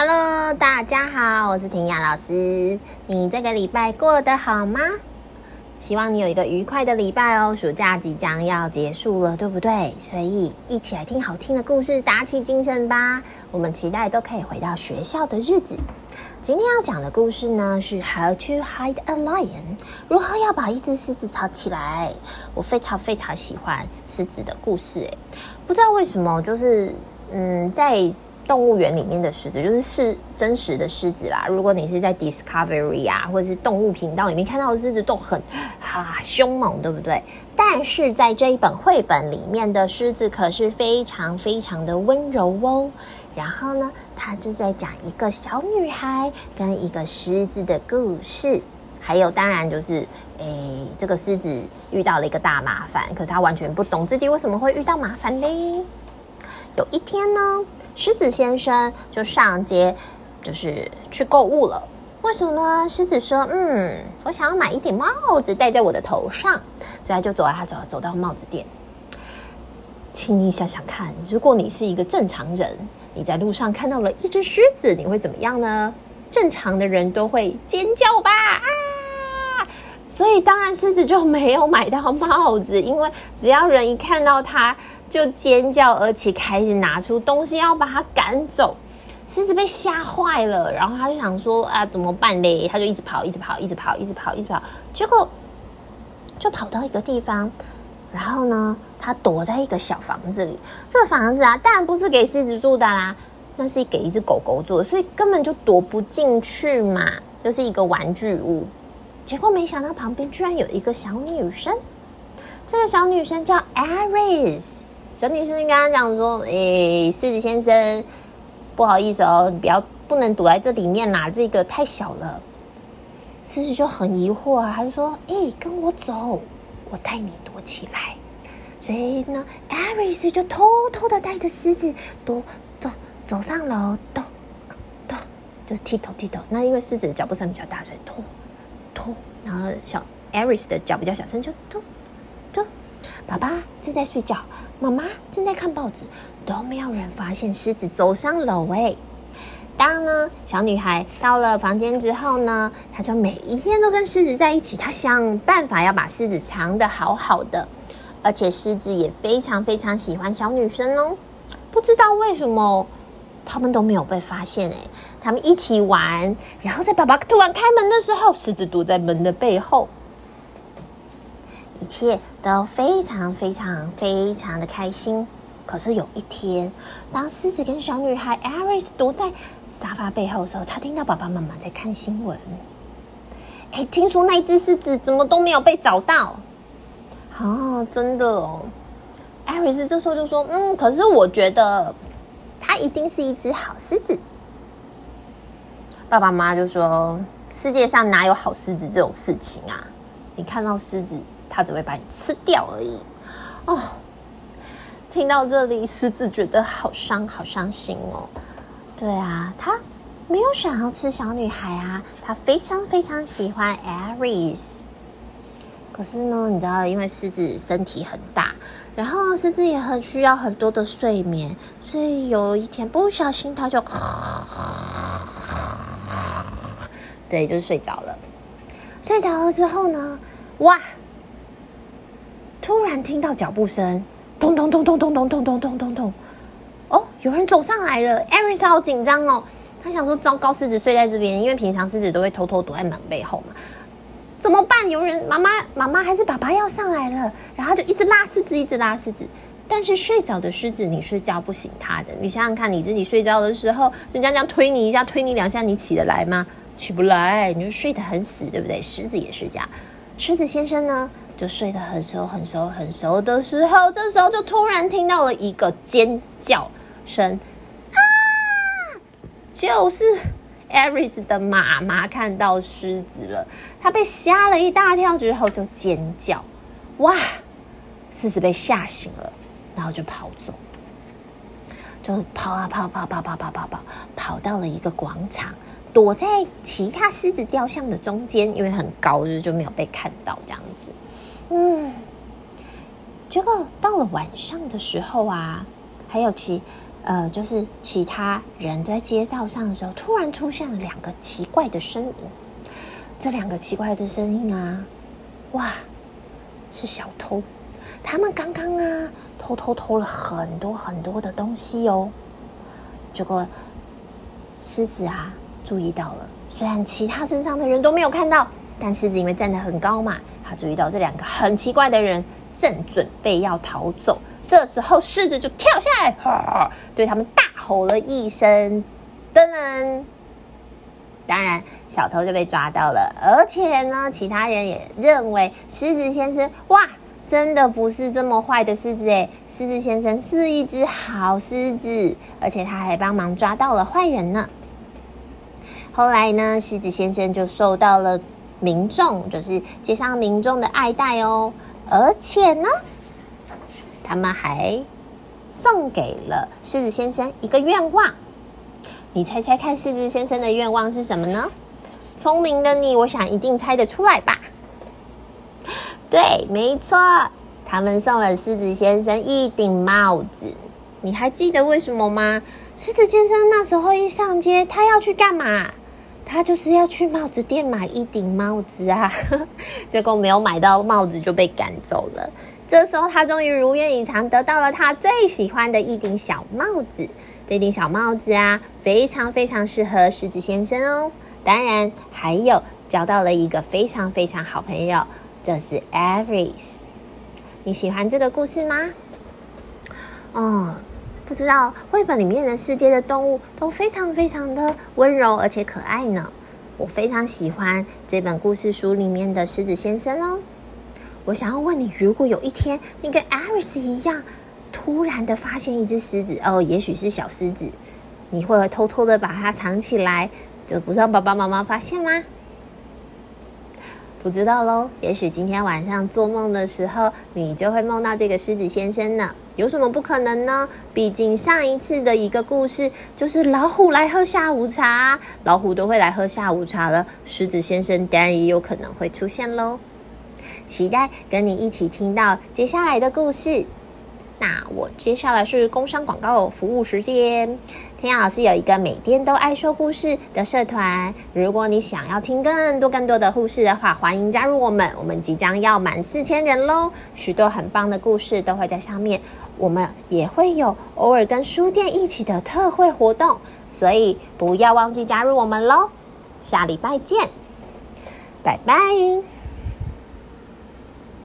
Hello，大家好，我是婷雅老师。你这个礼拜过得好吗？希望你有一个愉快的礼拜哦。暑假即将要结束了，对不对？所以一起来听好听的故事，打起精神吧。我们期待都可以回到学校的日子。今天要讲的故事呢，是 How to Hide a Lion，如何要把一只狮子藏起来。我非常非常喜欢狮子的故事，诶，不知道为什么，就是嗯，在。动物园里面的狮子就是是真实的狮子啦。如果你是在 Discovery 啊，或者是动物频道里面看到的狮子，都很哈凶猛，对不对？但是在这一本绘本里面的狮子可是非常非常的温柔哦。然后呢，它是在讲一个小女孩跟一个狮子的故事。还有，当然就是，诶，这个狮子遇到了一个大麻烦，可他完全不懂自己为什么会遇到麻烦嘞。有一天呢，狮子先生就上街，就是去购物了。为什么呢？狮子说：“嗯，我想要买一顶帽子戴在我的头上。”所以他就走啊走，走到帽子店。请你想想看，如果你是一个正常人，你在路上看到了一只狮子，你会怎么样呢？正常的人都会尖叫吧？啊！所以当然狮子就没有买到帽子，因为只要人一看到它。就尖叫，而且开始拿出东西要把它赶走。狮子被吓坏了，然后他就想说：“啊，怎么办嘞？”他就一直跑，一直跑，一直跑，一直跑，一直跑。结果就跑到一个地方，然后呢，他躲在一个小房子里。这个房子啊，当然不是给狮子住的啦，那是给一只狗狗住，所以根本就躲不进去嘛，就是一个玩具屋。结果没想到旁边居然有一个小女生，这个小女生叫 Iris。小女生跟他讲说：“诶、狮子先生，不好意思哦，你不要不能躲在这里面啦，这个太小了。”狮子就很疑惑啊，他就说：“诶、跟我走，我带你躲起来。”所以呢，艾瑞斯就偷偷的带着狮子躲走走上楼，咚咚，就踢头踢头。那因为狮子的脚步声比较大，所以突突，然后小艾瑞斯的脚比较小声，就咚咚。爸爸正在睡觉。妈妈正在看报纸，都没有人发现狮子走上楼诶。当呢，小女孩到了房间之后呢，她就每一天都跟狮子在一起，她想办法要把狮子藏得好好的，而且狮子也非常非常喜欢小女生哦。不知道为什么，他们都没有被发现诶。他们一起玩，然后在爸爸突然开门的时候，狮子躲在门的背后。一切都非常非常非常的开心。可是有一天，当狮子跟小女孩艾瑞斯躲在沙发背后的时候，他听到爸爸妈妈在看新闻。哎，听说那只狮子怎么都没有被找到？哦，真的哦。艾瑞斯这时候就说：“嗯，可是我觉得它一定是一只好狮子。”爸爸妈妈就说：“世界上哪有好狮子这种事情啊？你看到狮子。”他只会把你吃掉而已，哦。听到这里，狮子觉得好伤，好伤心哦。对啊，他没有想要吃小女孩啊，他非常非常喜欢 Aries。可是呢，你知道，因为狮子身体很大，然后狮子也很需要很多的睡眠，所以有一天不小心，他就，对，就是睡着了。睡着了之后呢，哇！突然听到脚步声，咚咚咚咚咚咚咚咚咚咚咚，哦，有人走上来了。艾瑞斯好紧张哦，他想说：糟糕，狮子睡在这边，因为平常狮子都会偷偷躲在门背后嘛，怎么办？有人，妈妈，妈妈还是爸爸要上来了，然后就一直拉狮子，一直拉狮子。但是睡着的狮子你是叫不醒它的。你想想看，你自己睡觉的时候，人家这样推你一下，推你两下，你起得来吗？起不来，你就睡得很死，对不对？狮子也是这样。狮子先生呢？就睡得很熟、很熟、很熟的时候，这时候就突然听到了一个尖叫声，啊！就是艾瑞斯的妈妈看到狮子了，她被吓了一大跳之后就尖叫，哇！狮子被吓醒了，然后就跑走，就跑啊跑跑跑跑跑跑跑，跑到了一个广场，躲在其他狮子雕像的中间，因为很高，就就没有被看到这样子。嗯，结果到了晚上的时候啊，还有其呃，就是其他人在街道上的时候，突然出现了两个奇怪的声音。这两个奇怪的声音啊，哇，是小偷！他们刚刚啊，偷偷偷了很多很多的东西哦。结果狮子啊，注意到了，虽然其他镇上的人都没有看到，但狮子因为站得很高嘛，他注意到这两个很奇怪的人正准备要逃走。这时候，狮子就跳下来，对他们大吼了一声：“噔噔！”当然，小偷就被抓到了。而且呢，其他人也认为狮子先生，哇，真的不是这么坏的狮子诶，狮子先生是一只好狮子，而且他还帮忙抓到了坏人呢。后来呢，狮子先生就受到了民众，就是街上民众的爱戴哦。而且呢，他们还送给了狮子先生一个愿望。你猜猜看，狮子先生的愿望是什么呢？聪明的你，我想一定猜得出来吧？对，没错，他们送了狮子先生一顶帽子。你还记得为什么吗？狮子先生那时候一上街，他要去干嘛？他就是要去帽子店买一顶帽子啊，结果没有买到帽子就被赶走了。这时候他终于如愿以偿，得到了他最喜欢的一顶小帽子。这顶小帽子啊，非常非常适合狮子先生哦。当然，还有交到了一个非常非常好朋友，就是 Aries。你喜欢这个故事吗？哦，不知道绘本里面的世界的动物都非常非常的温柔而且可爱呢。我非常喜欢这本故事书里面的狮子先生哦。我想要问你，如果有一天你跟 Aries 一样，突然的发现一只狮子哦，也许是小狮子，你会偷偷的把它藏起来，就不让爸爸妈妈发现吗？不知道喽，也许今天晚上做梦的时候，你就会梦到这个狮子先生呢。有什么不可能呢？毕竟上一次的一个故事就是老虎来喝下午茶，老虎都会来喝下午茶了，狮子先生当然也有可能会出现喽。期待跟你一起听到接下来的故事。那我接下来是工商广告服务时间。天阳老师有一个每天都爱说故事的社团，如果你想要听更多更多的故事的话，欢迎加入我们。我们即将要满四千人喽，许多很棒的故事都会在上面。我们也会有偶尔跟书店。一起的特惠活动，所以不要忘记加入我们喽。下礼拜见，拜拜。